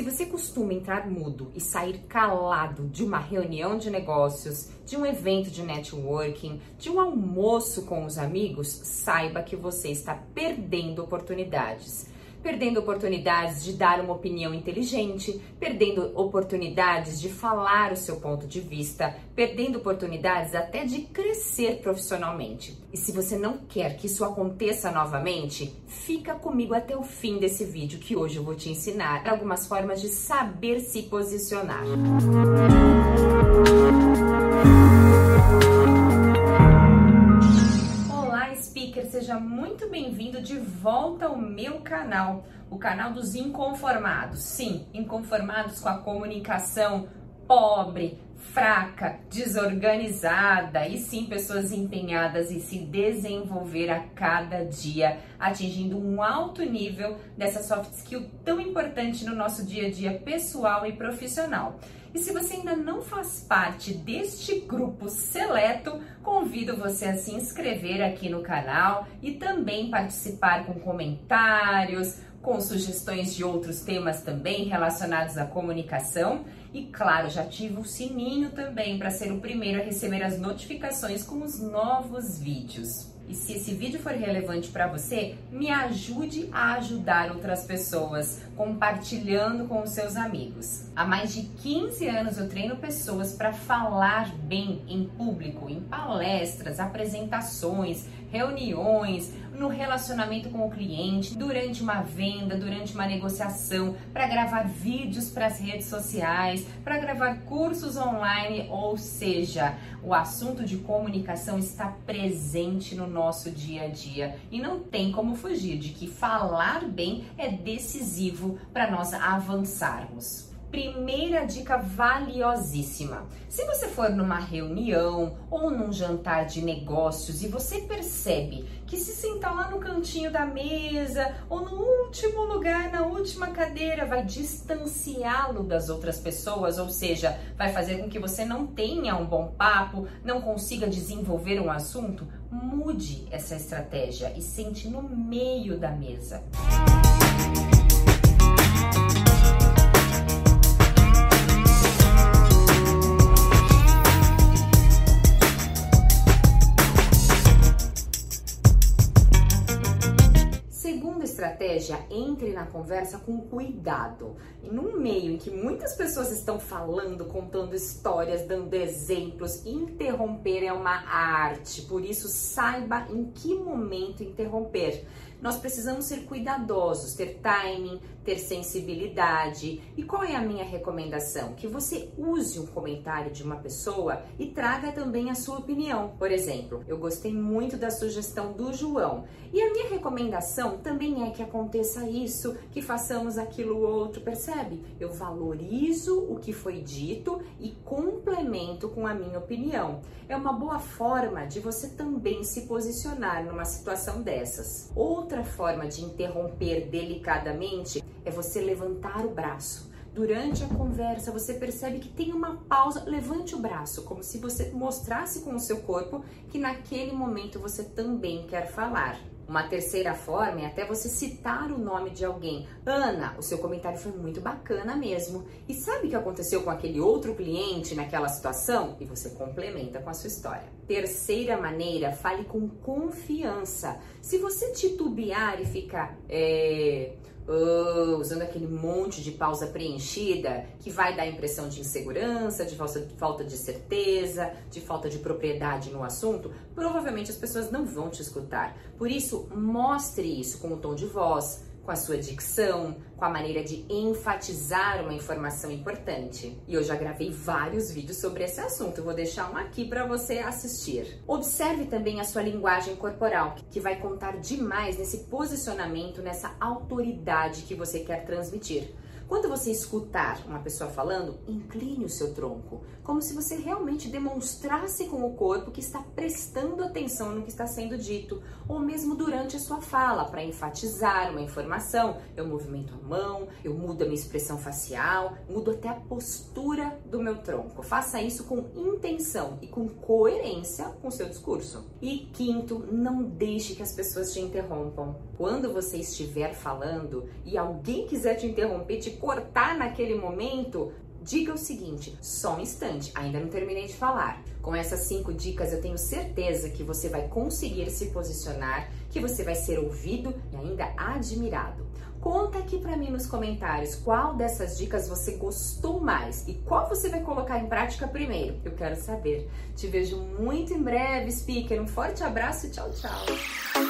Se você costuma entrar mudo e sair calado de uma reunião de negócios, de um evento de networking, de um almoço com os amigos, saiba que você está perdendo oportunidades perdendo oportunidades de dar uma opinião inteligente, perdendo oportunidades de falar o seu ponto de vista, perdendo oportunidades até de crescer profissionalmente. E se você não quer que isso aconteça novamente, fica comigo até o fim desse vídeo que hoje eu vou te ensinar algumas formas de saber se posicionar. Música seja muito bem-vindo de volta ao meu canal, o canal dos inconformados. Sim, inconformados com a comunicação pobre, fraca, desorganizada e sim pessoas empenhadas em se desenvolver a cada dia, atingindo um alto nível dessa soft skill tão importante no nosso dia a dia pessoal e profissional. E se você ainda não faz parte deste grupo seleto, convido você a se inscrever aqui no canal e também participar com comentários, com sugestões de outros temas também relacionados à comunicação. E claro, já ativa o sininho também para ser o primeiro a receber as notificações com os novos vídeos. E se esse vídeo for relevante para você, me ajude a ajudar outras pessoas, compartilhando com os seus amigos. Há mais de 15 anos eu treino pessoas para falar bem em público, em palestras, apresentações, reuniões, no relacionamento com o cliente, durante uma venda, durante uma negociação, para gravar vídeos para as redes sociais, para gravar cursos online, ou seja, o assunto de comunicação está presente no nosso dia a dia e não tem como fugir de que falar bem é decisivo para nós avançarmos. Primeira dica valiosíssima. Se você for numa reunião ou num jantar de negócios e você percebe que se sentar lá no cantinho da mesa ou no último lugar, na última cadeira, vai distanciá-lo das outras pessoas, ou seja, vai fazer com que você não tenha um bom papo, não consiga desenvolver um assunto, mude essa estratégia e sente no meio da mesa. Estratégia, entre na conversa com cuidado. E num meio em que muitas pessoas estão falando, contando histórias, dando exemplos, interromper é uma arte. Por isso, saiba em que momento interromper nós precisamos ser cuidadosos, ter timing, ter sensibilidade. E qual é a minha recomendação? Que você use um comentário de uma pessoa e traga também a sua opinião. Por exemplo, eu gostei muito da sugestão do João. E a minha recomendação também é que aconteça isso, que façamos aquilo outro, percebe? Eu valorizo o que foi dito e complemento com a minha opinião. É uma boa forma de você também se posicionar numa situação dessas. Outra outra forma de interromper delicadamente é você levantar o braço. Durante a conversa, você percebe que tem uma pausa, levante o braço, como se você mostrasse com o seu corpo que naquele momento você também quer falar. Uma terceira forma é até você citar o nome de alguém. Ana, o seu comentário foi muito bacana mesmo. E sabe o que aconteceu com aquele outro cliente naquela situação? E você complementa com a sua história. Terceira maneira, fale com confiança. Se você titubear e ficar. É uh, usando aquele monte de pausa preenchida que vai dar a impressão de insegurança, de falta, de falta de certeza, de falta de propriedade no assunto, provavelmente as pessoas não vão te escutar. Por isso, mostre isso com o tom de voz, com a sua dicção, com a maneira de enfatizar uma informação importante. E eu já gravei vários vídeos sobre esse assunto, vou deixar um aqui para você assistir. Observe também a sua linguagem corporal, que vai contar demais nesse posicionamento, nessa autoridade que você quer transmitir. Quando você escutar uma pessoa falando, incline o seu tronco, como se você realmente demonstrasse com o corpo que está prestando atenção no que está sendo dito, ou mesmo durante a sua fala, para enfatizar uma informação. Eu movimento a mão, eu mudo a minha expressão facial, mudo até a postura do meu tronco. Faça isso com intenção e com coerência com o seu discurso. E quinto, não deixe que as pessoas te interrompam. Quando você estiver falando e alguém quiser te interromper, te cortar naquele momento, diga o seguinte: só um instante, ainda não terminei de falar. Com essas cinco dicas, eu tenho certeza que você vai conseguir se posicionar, que você vai ser ouvido e ainda admirado. Conta aqui para mim nos comentários qual dessas dicas você gostou mais e qual você vai colocar em prática primeiro. Eu quero saber. Te vejo muito em breve, speaker. Um forte abraço e tchau, tchau.